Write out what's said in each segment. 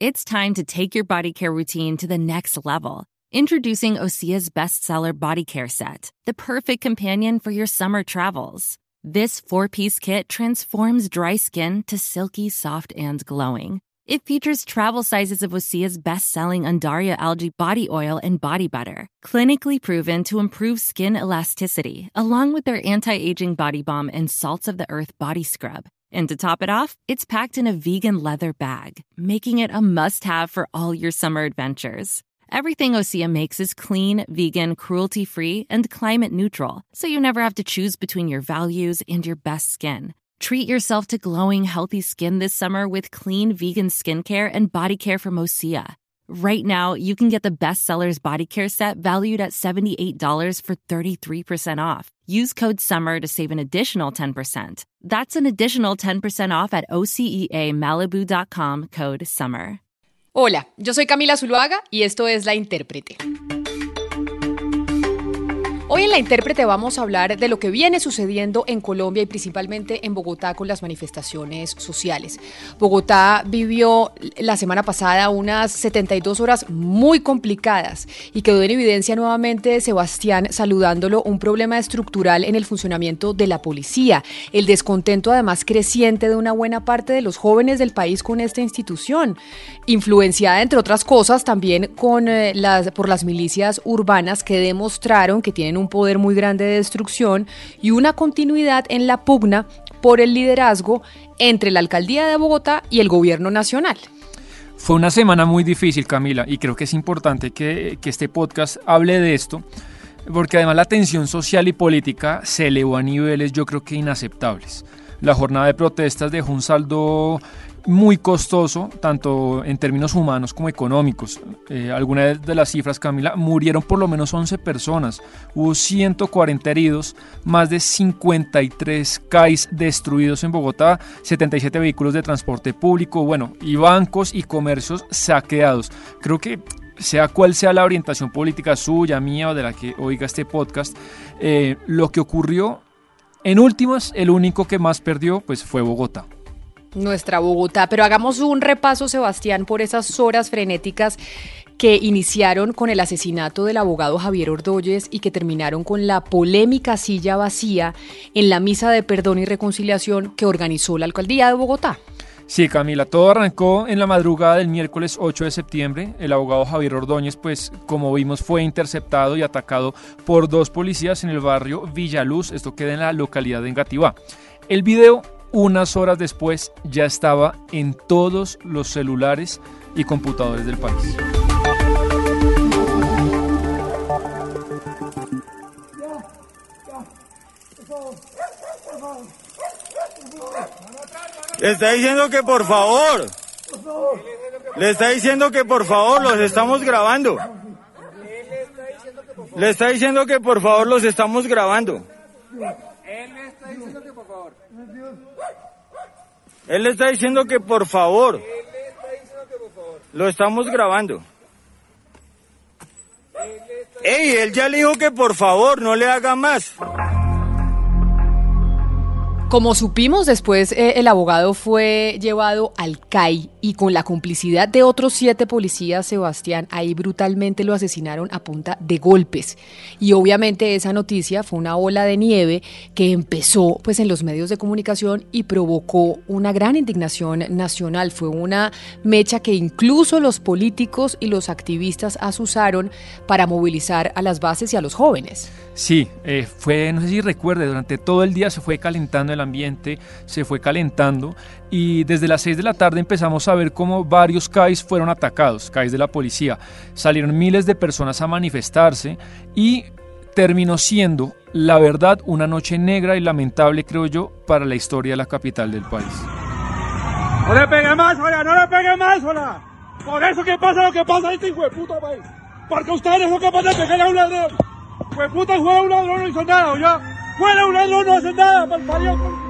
It's time to take your body care routine to the next level. Introducing Osea's bestseller body care set, the perfect companion for your summer travels. This four piece kit transforms dry skin to silky, soft, and glowing. It features travel sizes of Osea's best selling Undaria algae body oil and body butter, clinically proven to improve skin elasticity, along with their anti aging body balm and salts of the earth body scrub. And to top it off, it's packed in a vegan leather bag, making it a must have for all your summer adventures. Everything Osea makes is clean, vegan, cruelty free, and climate neutral, so you never have to choose between your values and your best skin. Treat yourself to glowing, healthy skin this summer with clean vegan skincare and body care from Osea. Right now, you can get the bestsellers body care set valued at $78 for 33% off. Use code SUMMER to save an additional 10%. That's an additional 10% off at OCEAMalibu.com code SUMMER. Hola, yo soy Camila Zuluaga y esto es La Intérprete. Hoy en La Intérprete vamos a hablar de lo que viene sucediendo en Colombia y principalmente en Bogotá con las manifestaciones sociales. Bogotá vivió la semana pasada unas 72 horas muy complicadas y quedó en evidencia nuevamente Sebastián saludándolo un problema estructural en el funcionamiento de la policía, el descontento además creciente de una buena parte de los jóvenes del país con esta institución, influenciada entre otras cosas también con, eh, las, por las milicias urbanas que demostraron que tienen un poder muy grande de destrucción y una continuidad en la pugna por el liderazgo entre la alcaldía de Bogotá y el gobierno nacional. Fue una semana muy difícil, Camila, y creo que es importante que, que este podcast hable de esto, porque además la tensión social y política se elevó a niveles yo creo que inaceptables. La jornada de protestas dejó un saldo muy costoso, tanto en términos humanos como económicos. Eh, algunas de las cifras, Camila, murieron por lo menos 11 personas, hubo 140 heridos, más de 53 CAIs destruidos en Bogotá, 77 vehículos de transporte público, bueno, y bancos y comercios saqueados. Creo que sea cual sea la orientación política suya, mía o de la que oiga este podcast, eh, lo que ocurrió en últimas, el único que más perdió pues fue Bogotá nuestra Bogotá. Pero hagamos un repaso, Sebastián, por esas horas frenéticas que iniciaron con el asesinato del abogado Javier Ordóñez y que terminaron con la polémica silla vacía en la misa de perdón y reconciliación que organizó la alcaldía de Bogotá. Sí, Camila, todo arrancó en la madrugada del miércoles 8 de septiembre. El abogado Javier Ordóñez, pues como vimos, fue interceptado y atacado por dos policías en el barrio Villaluz, esto queda en la localidad de Engativá. El video unas horas después ya estaba en todos los celulares y computadores del país. Le está diciendo que por favor. Le está diciendo que por favor los estamos grabando. Le está diciendo que por favor los estamos grabando. Él le está diciendo que por favor. Él le está diciendo que por favor. Lo estamos grabando. Ey, él ya le dijo que por favor no le haga más. Como supimos después, eh, el abogado fue llevado al CAI y con la complicidad de otros siete policías, Sebastián, ahí brutalmente lo asesinaron a punta de golpes. Y obviamente esa noticia fue una ola de nieve que empezó pues en los medios de comunicación y provocó una gran indignación nacional. Fue una mecha que incluso los políticos y los activistas asusaron para movilizar a las bases y a los jóvenes. Sí, eh, fue, no sé si recuerde, durante todo el día se fue calentando el ambiente, se fue calentando y desde las 6 de la tarde empezamos a ver cómo varios CAIs fueron atacados, CAIs de la policía. Salieron miles de personas a manifestarse y terminó siendo, la verdad, una noche negra y lamentable, creo yo, para la historia de la capital del país. No le pegue más, hola, no le pegue más, hola. Por eso que pasa lo que pasa este hijo de puta país. Porque ustedes son capaces de pegarle a un ladrón. Pues puta, fue un ladrón, no hizo nada, ¿ya? Fuera un ladrón, no hace nada, mal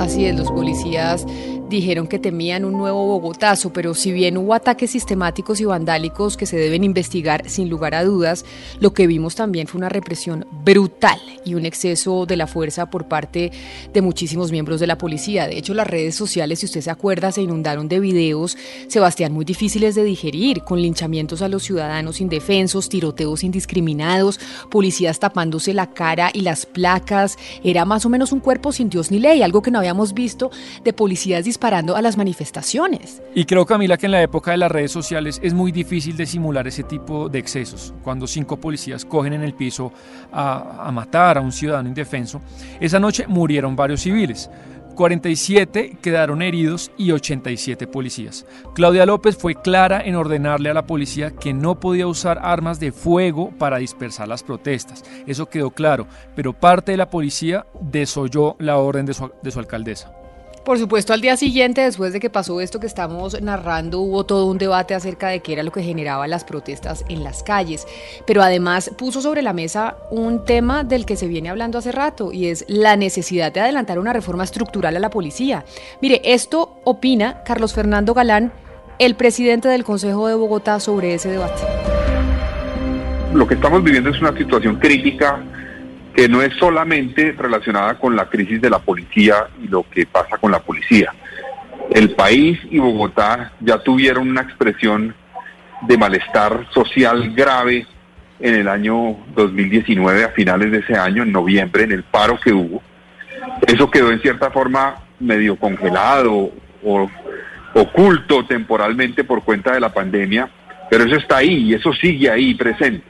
Así es, los policías dijeron que temían un nuevo Bogotazo, pero si bien hubo ataques sistemáticos y vandálicos que se deben investigar sin lugar a dudas, lo que vimos también fue una represión brutal y un exceso de la fuerza por parte de muchísimos miembros de la policía. De hecho, las redes sociales, si usted se acuerda, se inundaron de videos, Sebastián, muy difíciles de digerir, con linchamientos a los ciudadanos indefensos, tiroteos indiscriminados, policías tapándose la cara y las placas. Era más o menos un cuerpo sin Dios ni ley, algo que no habíamos visto de policías disparando a las manifestaciones. Y creo, Camila, que en la época de las redes sociales es muy difícil de simular ese tipo de excesos. Cuando cinco policías cogen en el piso a, a matar a un ciudadano indefenso, esa noche murieron varios civiles. 47 quedaron heridos y 87 policías. Claudia López fue clara en ordenarle a la policía que no podía usar armas de fuego para dispersar las protestas. Eso quedó claro, pero parte de la policía desoyó la orden de su, de su alcaldesa. Por supuesto, al día siguiente, después de que pasó esto que estamos narrando, hubo todo un debate acerca de qué era lo que generaba las protestas en las calles. Pero además puso sobre la mesa un tema del que se viene hablando hace rato y es la necesidad de adelantar una reforma estructural a la policía. Mire, esto opina Carlos Fernando Galán, el presidente del Consejo de Bogotá, sobre ese debate. Lo que estamos viviendo es una situación crítica que no es solamente relacionada con la crisis de la policía y lo que pasa con la policía. El país y Bogotá ya tuvieron una expresión de malestar social grave en el año 2019, a finales de ese año, en noviembre, en el paro que hubo. Eso quedó en cierta forma medio congelado o oculto temporalmente por cuenta de la pandemia, pero eso está ahí y eso sigue ahí presente.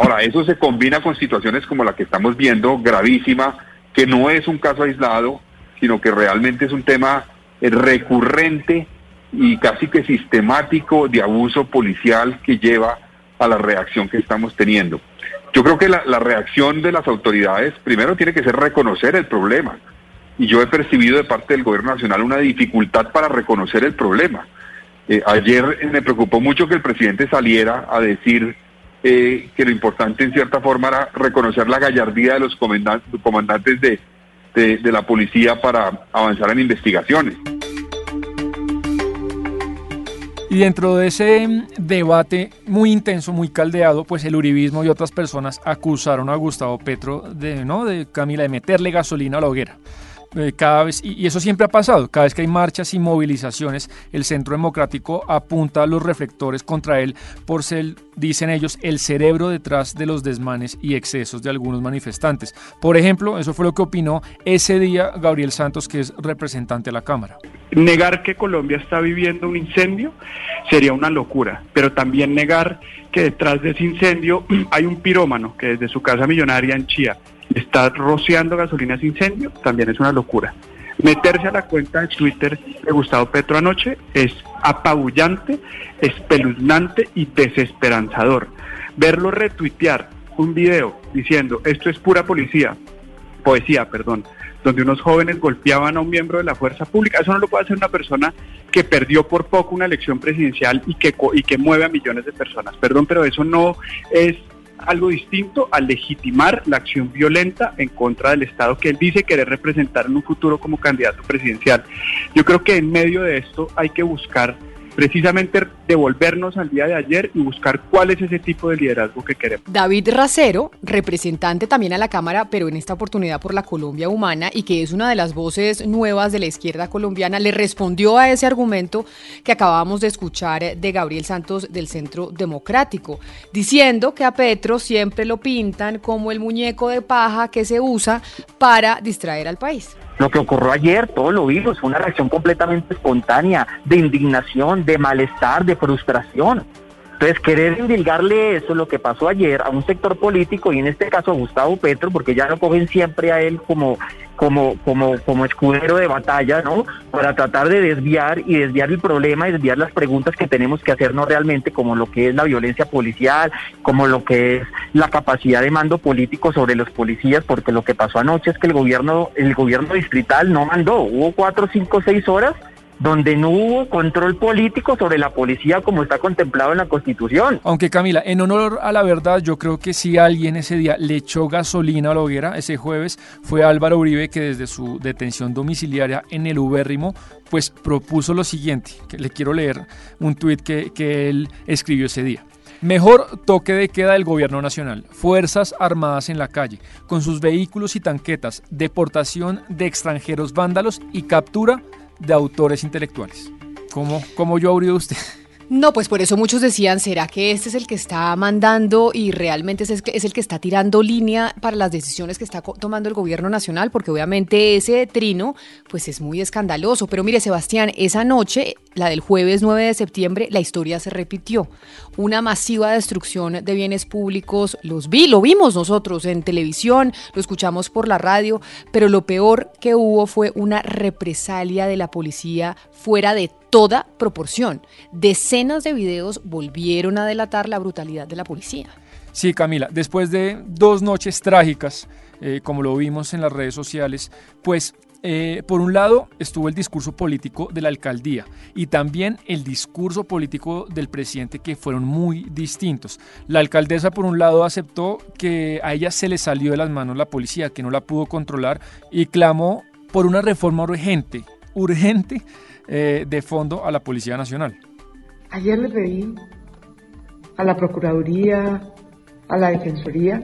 Ahora, eso se combina con situaciones como la que estamos viendo, gravísima, que no es un caso aislado, sino que realmente es un tema recurrente y casi que sistemático de abuso policial que lleva a la reacción que estamos teniendo. Yo creo que la, reacción de las autoridades primero tiene que ser reconocer el problema. Y yo he percibido de parte del gobierno nacional una dificultad para reconocer el problema. Eh, ayer me preocupó mucho que el presidente saliera a decir eh, que lo importante en cierta forma era reconocer la gallardía de los comandantes de, de la policía para avanzar en investigaciones. Y dentro de ese debate muy intenso, muy caldeado, pues el uribismo y otras personas acusaron a Gustavo Petro de, ¿no? de Camila de meterle gasolina a la hoguera. Eh, cada vez, y, eso siempre ha pasado, cada vez que hay marchas y movilizaciones, el Centro Democrático apunta a los reflectores contra él por ser, dicen ellos, el cerebro detrás de los desmanes y excesos de algunos manifestantes. Por ejemplo, eso fue lo que opinó ese día Gabriel Santos, que es representante de la Cámara. Negar que Colombia está viviendo un incendio sería una locura, pero también negar que detrás de ese incendio hay un pirómano que desde su casa millonaria en Chía está rociando gasolina sin incendio, también es una locura. Meterse a la cuenta de Twitter de Gustavo Petro anoche es apabullante, espeluznante y desesperanzador. Verlo retuitear un video diciendo esto es pura policía, poesía, perdón, donde unos jóvenes golpeaban a un miembro de la fuerza pública, eso no lo puede hacer una persona que perdió por poco una elección presidencial y que, y que mueve a millones de personas. Perdón, pero eso no es algo distinto a legitimar la acción violenta en contra del Estado que él dice querer representar en un futuro como candidato presidencial. Yo creo que en medio de esto hay que buscar precisamente devolvernos al día de ayer y buscar cuál es ese tipo de liderazgo que queremos. David Racero, representante también a la Cámara, pero en esta oportunidad por la Colombia Humana y que es una de las voces nuevas de la izquierda colombiana, le respondió a ese argumento que acabábamos de escuchar de Gabriel Santos del Centro Democrático, diciendo que a Petro siempre lo pintan como el muñeco de paja que se usa para distraer al país. Lo que ocurrió ayer, todo lo vimos, fue una reacción completamente espontánea, de indignación, de malestar, de frustración. Entonces, querer indilgarle eso, lo que pasó ayer, a un sector político, y en este caso a Gustavo Petro, porque ya lo cogen siempre a él como, como, como, como escudero de batalla, ¿no? Para tratar de desviar y desviar el problema desviar las preguntas que tenemos que hacernos realmente, como lo que es la violencia policial, como lo que es la capacidad de mando político sobre los policías, porque lo que pasó anoche es que el gobierno, el gobierno distrital no mandó, hubo cuatro, cinco, seis horas donde no hubo control político sobre la policía como está contemplado en la Constitución. Aunque Camila, en honor a la verdad, yo creo que si alguien ese día le echó gasolina a la hoguera, ese jueves, fue Álvaro Uribe, que desde su detención domiciliaria en el Ubérrimo, pues propuso lo siguiente, que le quiero leer un tuit que, que él escribió ese día. Mejor toque de queda del gobierno nacional, Fuerzas Armadas en la calle, con sus vehículos y tanquetas, deportación de extranjeros vándalos y captura de autores intelectuales. ¿Cómo, cómo yo abrió usted? No, pues por eso muchos decían, ¿será que este es el que está mandando y realmente es el que, es el que está tirando línea para las decisiones que está tomando el gobierno nacional? Porque obviamente ese trino pues es muy escandaloso. Pero mire, Sebastián, esa noche, la del jueves 9 de septiembre, la historia se repitió. Una masiva destrucción de bienes públicos, los vi, lo vimos nosotros en televisión, lo escuchamos por la radio, pero lo peor que hubo fue una represalia de la policía fuera de toda proporción. Decenas de videos volvieron a delatar la brutalidad de la policía. Sí, Camila, después de dos noches trágicas, eh, como lo vimos en las redes sociales, pues eh, por un lado estuvo el discurso político de la alcaldía y también el discurso político del presidente que fueron muy distintos. La alcaldesa por un lado aceptó que a ella se le salió de las manos la policía, que no la pudo controlar y clamó por una reforma urgente, urgente eh, de fondo a la Policía Nacional. Ayer le pedí a la Procuraduría, a la Defensoría,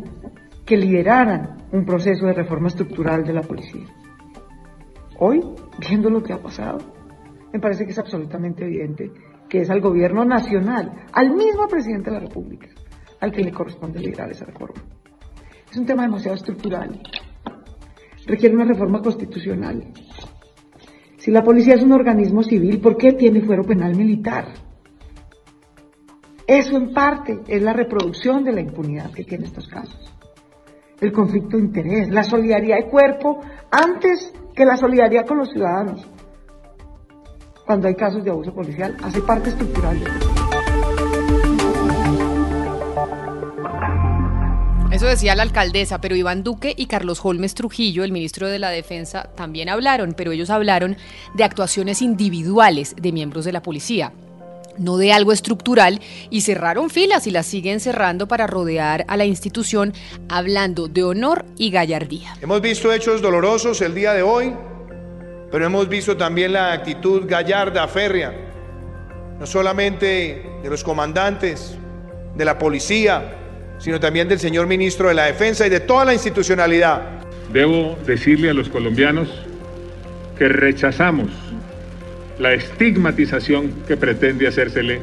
que lideraran un proceso de reforma estructural de la policía. Hoy, viendo lo que ha pasado, me parece que es absolutamente evidente que es al gobierno nacional, al mismo presidente de la República, al que le corresponde liderar esa reforma. Es un tema demasiado estructural. Requiere una reforma constitucional si la policía es un organismo civil, ¿por qué tiene fuero penal militar? Eso en parte es la reproducción de la impunidad que tiene estos casos. El conflicto de interés, la solidaridad de cuerpo antes que la solidaridad con los ciudadanos. Cuando hay casos de abuso policial, hace parte estructural de Eso decía la alcaldesa, pero Iván Duque y Carlos Holmes Trujillo, el ministro de la Defensa, también hablaron, pero ellos hablaron de actuaciones individuales de miembros de la policía no de algo estructural, y cerraron filas y las siguen cerrando para rodear a la institución, hablando de honor y gallardía. Hemos visto hechos dolorosos el día de hoy, pero hemos visto también la actitud gallarda, férrea, no solamente de los comandantes, de la policía, sino también del señor ministro de la Defensa y de toda la institucionalidad. Debo decirle a los colombianos que rechazamos la estigmatización que pretende hacérsele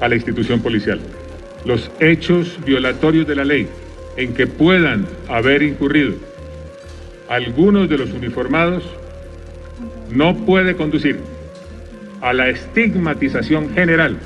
a la institución policial. Los hechos violatorios de la ley en que puedan haber incurrido algunos de los uniformados no puede conducir a la estigmatización general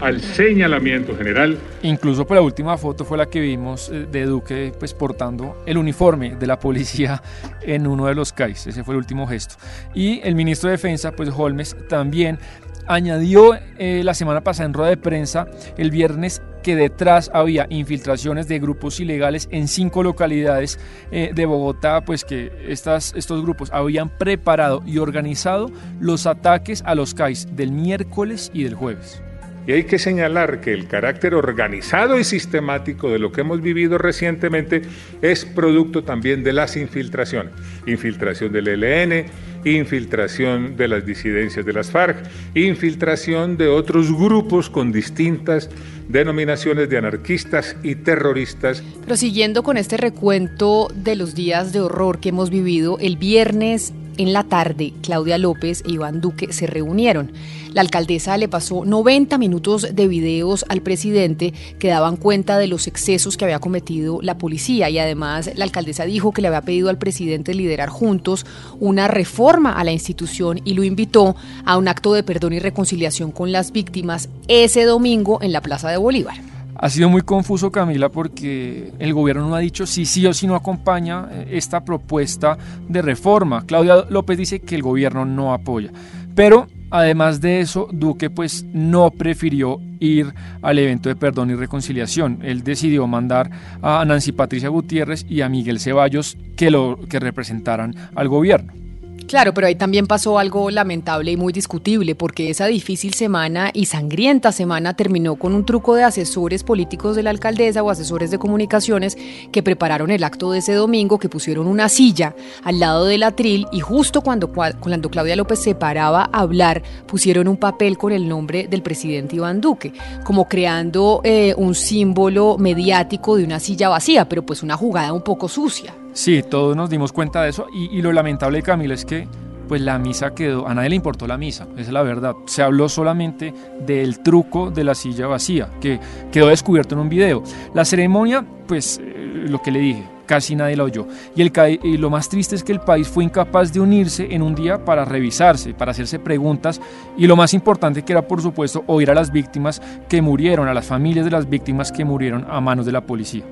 al señalamiento general. Incluso por la última foto fue la que vimos eh, de Duque pues portando el uniforme de la policía en uno de los CAIs. Ese fue el último gesto. Y el ministro de Defensa, pues Holmes, también añadió eh, la semana pasada en rueda de prensa el viernes que detrás había infiltraciones de grupos ilegales en cinco localidades eh, de Bogotá, pues que estas, estos grupos habían preparado y organizado los ataques a los CAIs del miércoles y del jueves. Y hay que señalar que el carácter organizado y sistemático de lo que hemos vivido recientemente es producto también de las infiltraciones. Infiltración del ELN, infiltración de las disidencias de las FARC, infiltración de otros grupos con distintas denominaciones de anarquistas y terroristas. Pero siguiendo con este recuento de los días de horror que hemos vivido, el viernes en la tarde, Claudia López e Iván Duque se reunieron. La alcaldesa le pasó 90 minutos de videos al presidente que daban cuenta de los excesos que había cometido la policía y además la alcaldesa dijo que le había pedido al presidente liderar juntos una reforma a la institución y lo invitó a un acto de perdón y reconciliación con las víctimas ese domingo en la Plaza de Bolívar. Ha sido muy confuso, Camila, porque el gobierno no ha dicho si sí o si no acompaña eh, esta propuesta de reforma. Claudia López dice que el gobierno no apoya. Pero además de eso, Duque pues no prefirió ir al evento de perdón y reconciliación. Él decidió mandar a Nancy Patricia Gutiérrez y a Miguel Ceballos que lo que representaran al gobierno. Claro, pero ahí también pasó algo lamentable y muy discutible, porque esa difícil semana y sangrienta semana terminó con un truco de asesores políticos de la alcaldesa o asesores de comunicaciones que prepararon el acto de ese domingo, que pusieron una silla al lado del atril y justo cuando, cuando Claudia López se paraba a hablar, pusieron un papel con el nombre del presidente Iván Duque, como creando eh, un símbolo mediático de una silla vacía, pero pues una jugada un poco sucia. Sí, todos nos dimos cuenta de eso y, lo lamentable, Camila, es que pues la misa quedó, a nadie le importó la misa, esa es la verdad. Se habló solamente del truco de la silla vacía, que quedó descubierto en un video. La ceremonia, pues eh, lo que le dije, casi nadie la oyó. Y, y lo más triste es que el país fue incapaz de unirse en un día para revisarse, para hacerse preguntas y lo más importante que era, por supuesto, oír a las víctimas que murieron, a las familias de las víctimas que murieron a manos de la policía.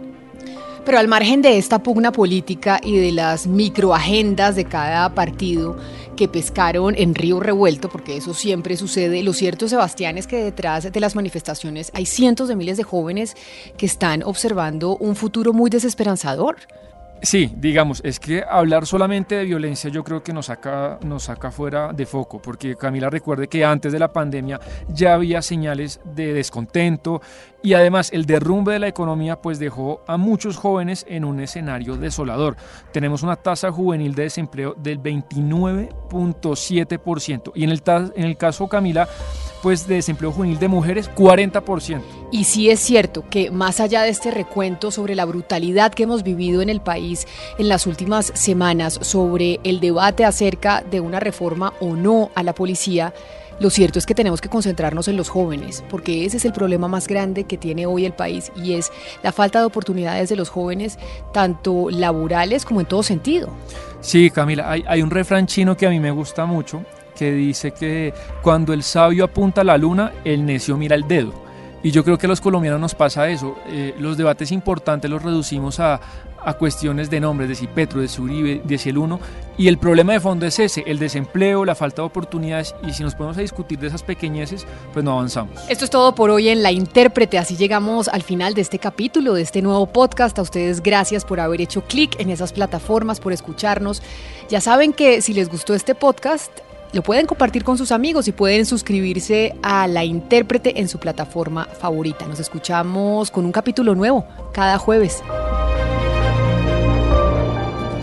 Pero al margen de esta pugna política y de las microagendas de cada partido que pescaron en río revuelto, porque eso siempre sucede, lo cierto, Sebastián, es que detrás de las manifestaciones hay cientos de miles de jóvenes que están observando un futuro muy desesperanzador. Sí, digamos, es que hablar solamente de violencia yo creo que nos saca, nos saca fuera de foco, porque Camila recuerde que antes de la pandemia ya había señales de descontento y además el derrumbe de la economía pues dejó a muchos jóvenes en un escenario desolador. Tenemos una tasa juvenil de desempleo del 29.7% y en el, en el caso Camila pues de desempleo juvenil de mujeres 40%. Y sí es cierto que más allá de este recuento sobre la brutalidad que hemos vivido en el país en las últimas semanas, sobre el debate acerca de una reforma o no a la policía, lo cierto es que tenemos que concentrarnos en los jóvenes, porque ese es el problema más grande que tiene hoy el país y es la falta de oportunidades de los jóvenes, tanto laborales como en todo sentido. Sí, Camila, hay, hay un refrán chino que a mí me gusta mucho que dice que cuando el sabio apunta a la luna, el necio mira el dedo. Y yo creo que a los colombianos nos pasa eso. Eh, los debates importantes los reducimos a, a, cuestiones de nombres, de si Petro, de si Uribe, de si el uno. Y el problema de fondo es ese, el desempleo, la falta de oportunidades. Y si nos ponemos a discutir de esas pequeñeces, pues no avanzamos. Esto es todo por hoy en La Intérprete. Así llegamos al final de este capítulo, de este nuevo podcast. A ustedes gracias por haber hecho clic en esas plataformas, por escucharnos. Ya saben que si les gustó este podcast, lo pueden compartir con sus amigos y pueden suscribirse a La Intérprete en su plataforma favorita. Nos escuchamos con un capítulo nuevo cada jueves.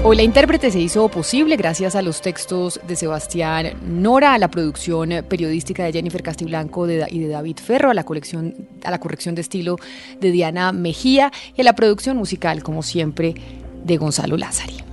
Hoy La Intérprete se hizo posible gracias a los textos de Sebastián Nora, a la producción periodística de Jennifer Castiblanco y de David Ferro, a la, colección, a la corrección de estilo de Diana Mejía y a la producción musical, como siempre, de Gonzalo Lázari.